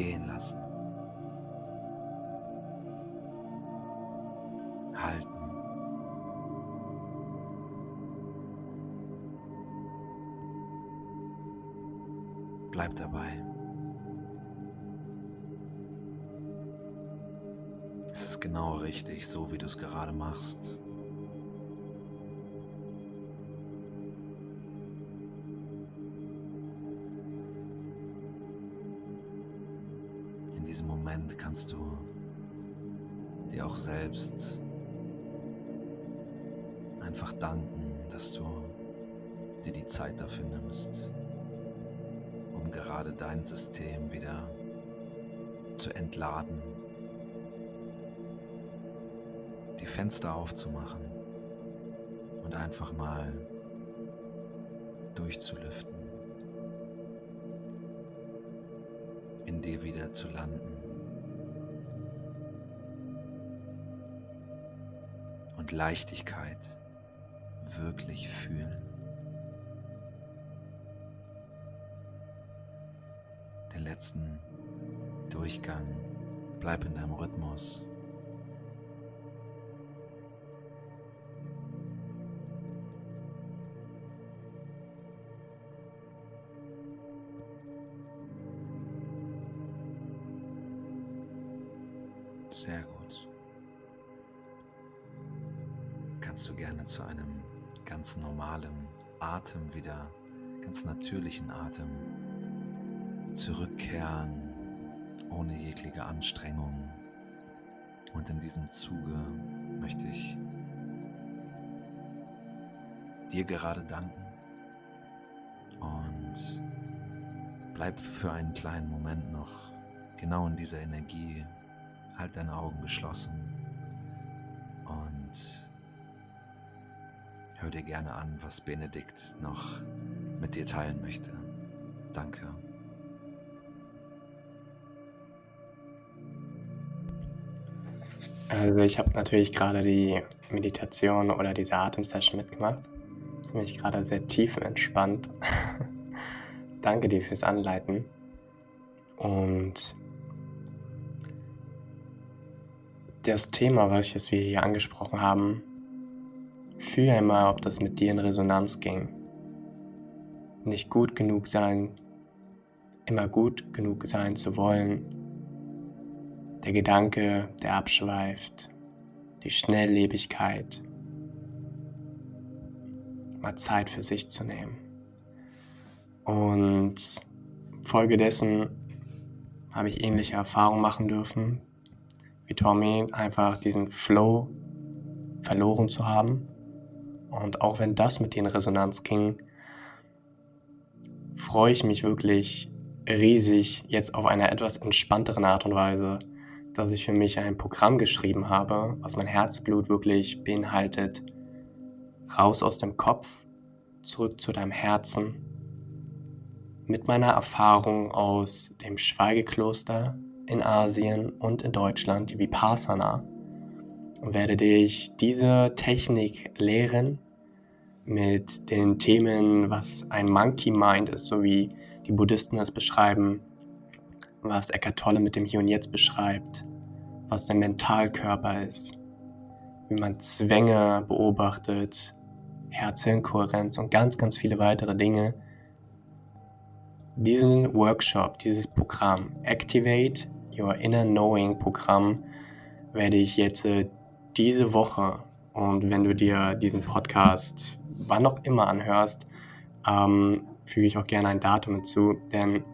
Gehen lassen. Halten. Bleib dabei. Es ist genau richtig, so wie du es gerade machst. Moment kannst du dir auch selbst einfach danken, dass du dir die Zeit dafür nimmst, um gerade dein System wieder zu entladen die Fenster aufzumachen und einfach mal durchzulüften, in dir wieder zu landen Leichtigkeit wirklich fühlen. Den letzten Durchgang, bleib in deinem Rhythmus. Anstrengung. Und in diesem Zuge möchte ich dir gerade danken und bleib für einen kleinen Moment noch genau in dieser Energie Halt deine Augen geschlossen und hör dir gerne an, was Benedikt noch mit dir teilen möchte. Danke. Also ich habe natürlich gerade die Meditation oder diese Atemsession mitgemacht. Jetzt bin ich gerade sehr tief entspannt. Danke dir fürs Anleiten. Und das Thema, welches wir hier angesprochen haben, fühl einmal, ob das mit dir in Resonanz ging. Nicht gut genug sein, immer gut genug sein zu wollen. Der Gedanke, der abschweift, die Schnelllebigkeit, mal Zeit für sich zu nehmen. Und folgedessen habe ich ähnliche Erfahrungen machen dürfen, wie Tommy einfach diesen Flow verloren zu haben. Und auch wenn das mit in Resonanz ging, freue ich mich wirklich riesig jetzt auf einer etwas entspannteren Art und Weise, dass ich für mich ein Programm geschrieben habe, was mein Herzblut wirklich beinhaltet. Raus aus dem Kopf, zurück zu deinem Herzen. Mit meiner Erfahrung aus dem Schweigekloster in Asien und in Deutschland, die Vipassana, und werde dich diese Technik lehren mit den Themen, was ein Monkey Mind ist, so wie die Buddhisten es beschreiben, was Eckhart Tolle mit dem Hier und Jetzt beschreibt, was der Mentalkörper ist, wie man Zwänge beobachtet, Herz-Hirn-Kohärenz und ganz, ganz viele weitere Dinge. Diesen Workshop, dieses Programm Activate Your Inner Knowing Programm werde ich jetzt äh, diese Woche und wenn du dir diesen Podcast wann auch immer anhörst, ähm, füge ich auch gerne ein Datum hinzu, denn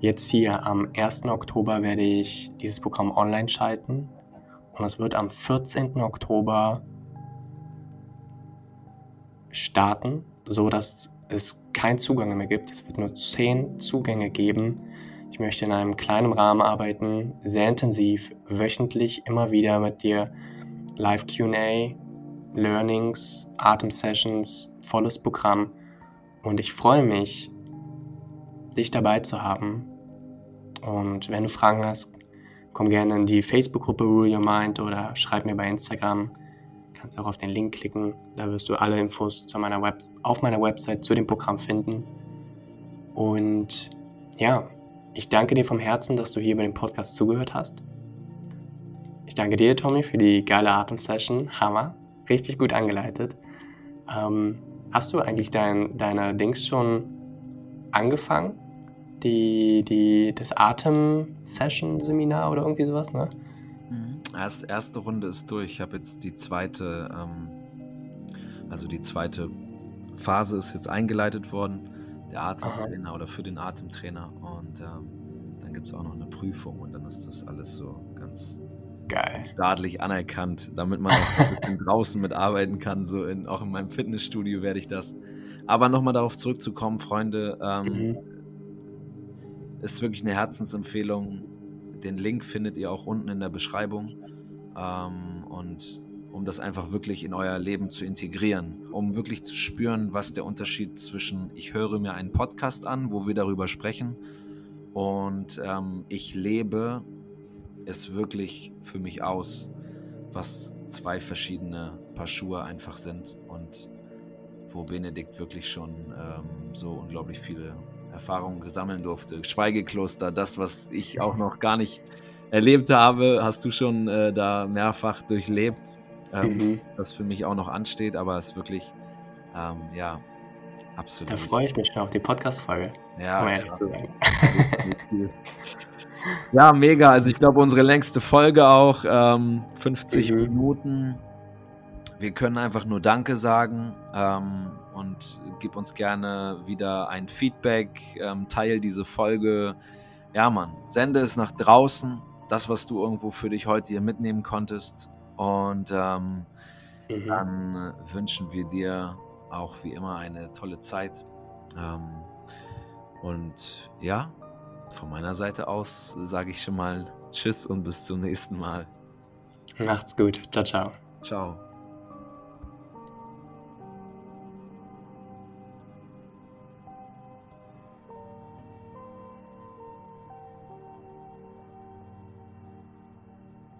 jetzt hier am 1. Oktober werde ich dieses Programm online schalten und es wird am 14. Oktober starten, so dass es keinen Zugang mehr gibt. Es wird nur 10 Zugänge geben ich möchte in einem kleinen Rahmen arbeiten, sehr intensiv, wöchentlich immer wieder mit dir Live QA, Learnings, Atem-Sessions, volles Programm. Und ich freue mich, dich dabei zu haben. Und wenn du Fragen hast, komm gerne in die Facebook-Gruppe Rule Your Mind oder schreib mir bei Instagram. Kannst auch auf den Link klicken. Da wirst du alle Infos zu meiner Web auf meiner Website zu dem Programm finden. Und ja, ich danke dir vom Herzen, dass du hier bei dem Podcast zugehört hast. Ich danke dir, Tommy, für die geile Atemsession. Hammer. Richtig gut angeleitet. Ähm, hast du eigentlich dein, deine Dings schon angefangen? Die, die, das Atem-Session-Seminar oder irgendwie sowas, ne? Mhm. Erst, erste Runde ist durch. Ich habe jetzt die zweite, ähm, also die zweite Phase ist jetzt eingeleitet worden der Atemtrainer Aha. oder für den Atemtrainer. Und ähm, dann gibt es auch noch eine Prüfung und dann ist das alles so ganz Geil. staatlich anerkannt, damit man auch draußen mitarbeiten kann. So in, auch in meinem Fitnessstudio werde ich das. Aber nochmal darauf zurückzukommen, Freunde, ähm, mhm. Ist wirklich eine Herzensempfehlung. Den Link findet ihr auch unten in der Beschreibung. Ähm, und um das einfach wirklich in euer Leben zu integrieren, um wirklich zu spüren, was der Unterschied zwischen ich höre mir einen Podcast an, wo wir darüber sprechen, und ähm, ich lebe es wirklich für mich aus, was zwei verschiedene Paar Schuhe einfach sind und wo Benedikt wirklich schon ähm, so unglaublich viele Erfahrungen sammeln durfte. Schweigekloster, das, was ich auch noch gar nicht erlebt habe, hast du schon äh, da mehrfach durchlebt. Ähm, mhm. Das für mich auch noch ansteht, aber es ist wirklich, ähm, ja, absolut. Da freue ich mich schon auf die Podcast-Folge. Ja, ja, mega. Also ich glaube, unsere längste Folge auch, ähm, 50 mhm. Minuten. Wir können einfach nur Danke sagen ähm, und gib uns gerne wieder ein Feedback, ähm, teil diese Folge. Ja, Mann, sende es nach draußen, das, was du irgendwo für dich heute hier mitnehmen konntest. Und ähm, mhm. dann wünschen wir dir auch wie immer eine tolle Zeit. Ähm, und ja, von meiner Seite aus sage ich schon mal Tschüss und bis zum nächsten Mal. Macht's gut. Ciao, ciao. Ciao.